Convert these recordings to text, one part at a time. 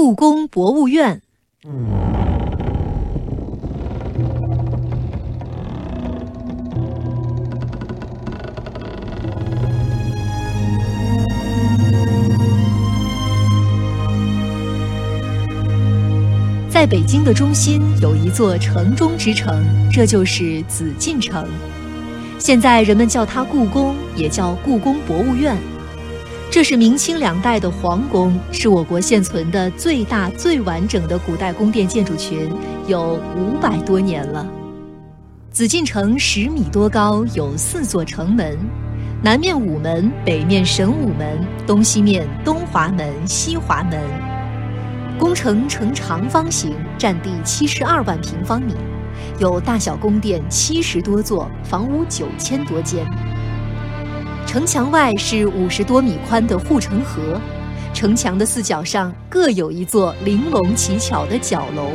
故宫博物院。在北京的中心有一座城中之城，这就是紫禁城。现在人们叫它故宫，也叫故宫博物院。这是明清两代的皇宫，是我国现存的最大、最完整的古代宫殿建筑群，有五百多年了。紫禁城十米多高，有四座城门：南面午门，北面神武门，东西面东华门、西华门。宫城呈长方形，占地七十二万平方米。有大小宫殿七十多座，房屋九千多间。城墙外是五十多米宽的护城河，城墙的四角上各有一座玲珑奇巧的角楼。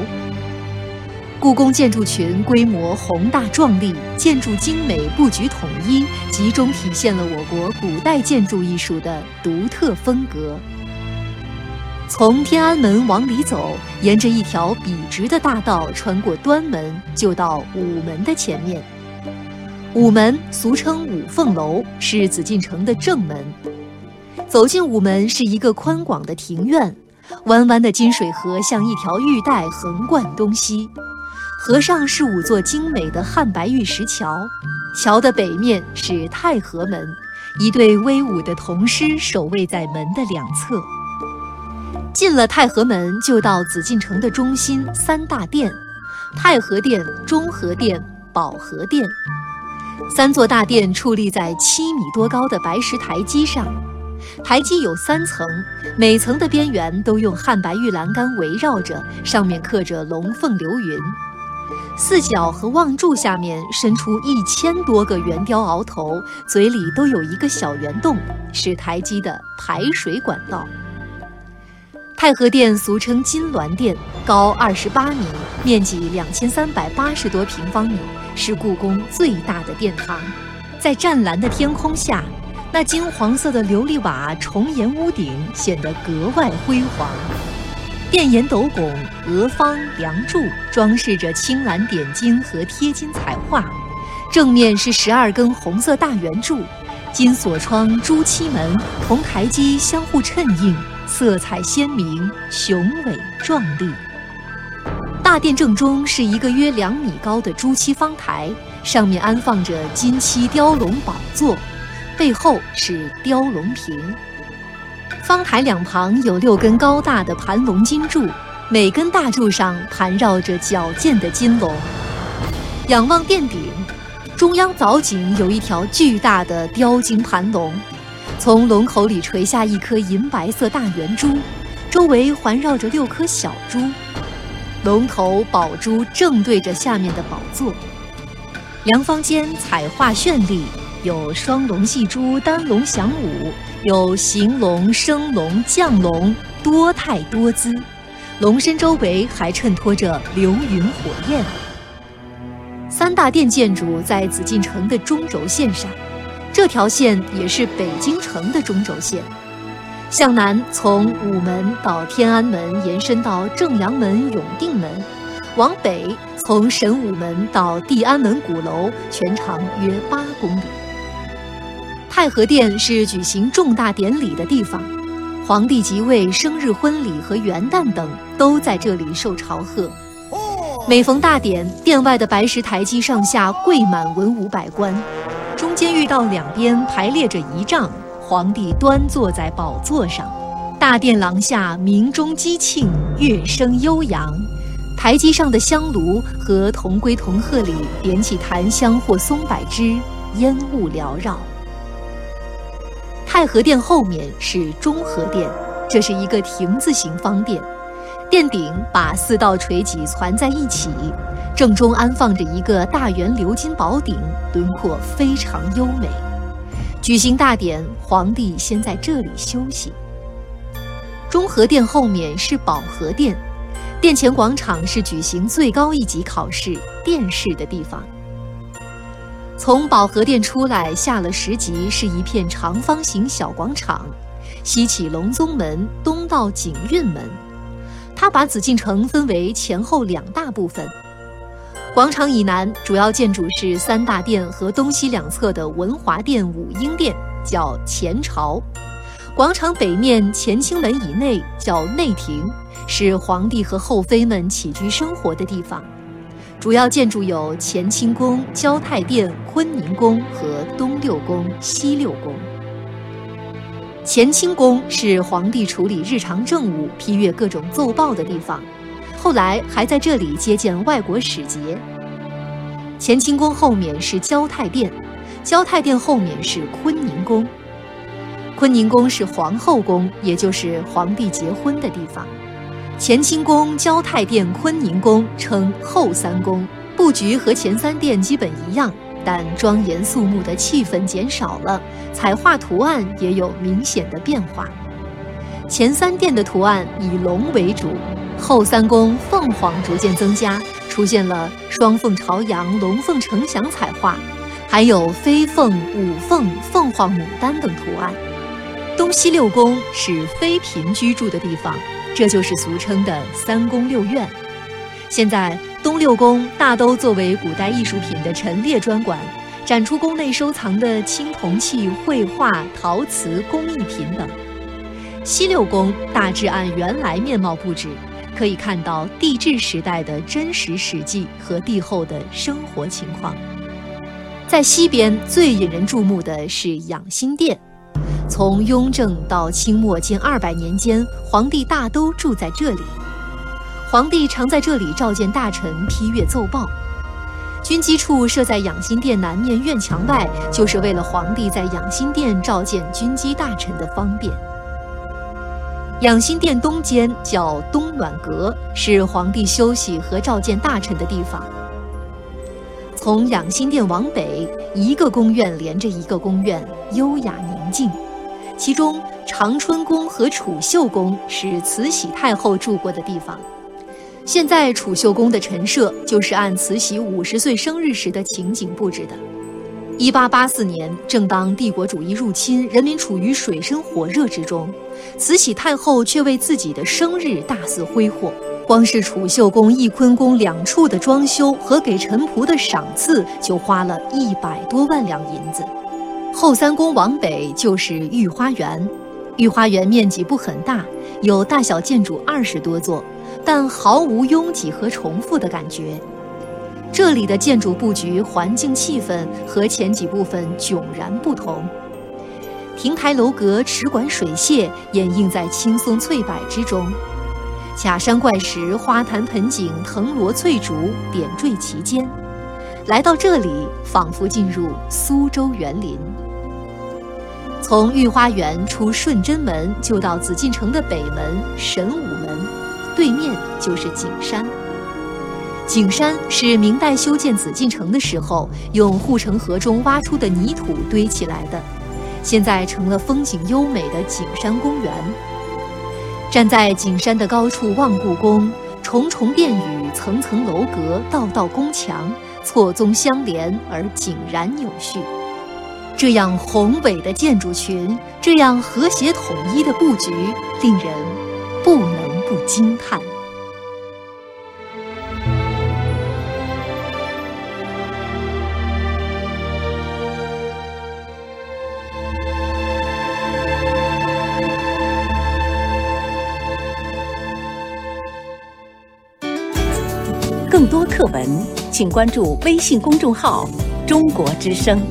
故宫建筑群规模宏大壮丽，建筑精美，布局统一，集中体现了我国古代建筑艺术的独特风格。从天安门往里走，沿着一条笔直的大道，穿过端门，就到午门的前面。午门俗称五凤楼，是紫禁城的正门。走进午门是一个宽广的庭院，弯弯的金水河像一条玉带横贯东西，河上是五座精美的汉白玉石桥，桥的北面是太和门，一对威武的铜狮守卫在门的两侧。进了太和门，就到紫禁城的中心三大殿：太和殿、中和殿、保和殿。三座大殿矗立在七米多高的白石台基上，台基有三层，每层的边缘都用汉白玉栏杆围绕着，上面刻着龙凤流云。四角和望柱下面伸出一千多个圆雕鳌头，嘴里都有一个小圆洞，是台基的排水管道。太和殿俗称金銮殿，高二十八米，面积两千三百八十多平方米，是故宫最大的殿堂。在湛蓝的天空下，那金黄色的琉璃瓦重檐屋顶显得格外辉煌。殿檐斗拱、额方、梁柱装饰着青蓝点金和贴金彩画，正面是十二根红色大圆柱，金锁窗、朱漆门铜台基相互衬映。色彩鲜明，雄伟壮丽。大殿正中是一个约两米高的朱漆方台，上面安放着金漆雕龙宝座，背后是雕龙屏。方台两旁有六根高大的盘龙金柱，每根大柱上盘绕着矫健的金龙。仰望殿顶，中央藻井有一条巨大的雕金盘龙。从龙口里垂下一颗银白色大圆珠，周围环绕着六颗小珠，龙头宝珠正对着下面的宝座。梁方间彩画绚丽，有双龙戏珠、单龙翔舞，有行龙、升龙、降龙，多态多姿。龙身周围还衬托着流云火焰。三大殿建筑在紫禁城的中轴线上。这条线也是北京城的中轴线，向南从午门到天安门延伸到正阳门、永定门，往北从神武门到地安门鼓楼，全长约八公里。太和殿是举行重大典礼的地方，皇帝即位、生日、婚礼和元旦等都在这里受朝贺。每逢大典，殿外的白石台基上下跪满文武百官。中间御道两边排列着仪仗，皇帝端坐在宝座上，大殿廊下鸣钟击磬，乐声悠扬，台基上的香炉和铜龟铜鹤里点起檀香或松柏枝，烟雾缭绕。太和殿后面是中和殿，这是一个亭字形方殿，殿顶把四道垂脊攒在一起。正中安放着一个大圆鎏金宝鼎，轮廓非常优美。举行大典，皇帝先在这里休息。中和殿后面是保和殿，殿前广场是举行最高一级考试殿试的地方。从保和殿出来，下了十级是一片长方形小广场，西起隆宗门，东到景运门。它把紫禁城分为前后两大部分。广场以南主要建筑是三大殿和东西两侧的文华殿、武英殿，叫前朝；广场北面乾清门以内叫内廷，是皇帝和后妃们起居生活的地方。主要建筑有乾清宫、交泰殿、坤宁宫和东六宫、西六宫。乾清宫是皇帝处理日常政务、批阅各种奏报的地方，后来还在这里接见外国使节。乾清宫后面是交泰殿，交泰殿后面是坤宁宫。坤宁宫是皇后宫，也就是皇帝结婚的地方。乾清宫、交泰殿、坤宁宫称后三宫，布局和前三殿基本一样，但庄严肃穆的气氛减少了，彩画图案也有明显的变化。前三殿的图案以龙为主，后三宫凤凰逐渐增加，出现了双凤朝阳、龙凤呈祥彩画，还有飞凤、舞凤、凤凰、牡丹等图案。东西六宫是妃嫔居住的地方。这就是俗称的三宫六院。现在东六宫大都作为古代艺术品的陈列专馆，展出宫内收藏的青铜器、绘画、陶瓷、工艺品等。西六宫大致按原来面貌布置，可以看到帝制时代的真实史记和帝后的生活情况。在西边最引人注目的是养心殿。从雍正到清末近二百年间，皇帝大都住在这里。皇帝常在这里召见大臣、批阅奏报。军机处设在养心殿南面院墙外，就是为了皇帝在养心殿召见军机大臣的方便。养心殿东间叫东暖阁，是皇帝休息和召见大臣的地方。从养心殿往北，一个宫院连着一个宫院，优雅宁静。其中，长春宫和储秀宫是慈禧太后住过的地方。现在，储秀宫的陈设就是按慈禧五十岁生日时的情景布置的。一八八四年，正当帝国主义入侵，人民处于水深火热之中，慈禧太后却为自己的生日大肆挥霍。光是储秀宫、翊坤宫两处的装修和给臣仆的赏赐，就花了一百多万两银子。后三宫往北就是御花园，御花园面积不很大，有大小建筑二十多座，但毫无拥挤和重复的感觉。这里的建筑布局、环境气氛和前几部分迥然不同。亭台楼阁、池馆水榭掩映在青松翠柏之中，假山怪石、花坛盆景、藤萝翠竹点缀其间。来到这里，仿佛进入苏州园林。从御花园出顺贞门，就到紫禁城的北门神武门，对面就是景山。景山是明代修建紫禁城的时候，用护城河中挖出的泥土堆起来的，现在成了风景优美的景山公园。站在景山的高处望故宫，重重殿宇、层层楼阁、道道宫墙。错综相连而井然有序，这样宏伟的建筑群，这样和谐统一的布局，令人不能不惊叹。多课文。请关注微信公众号“中国之声”。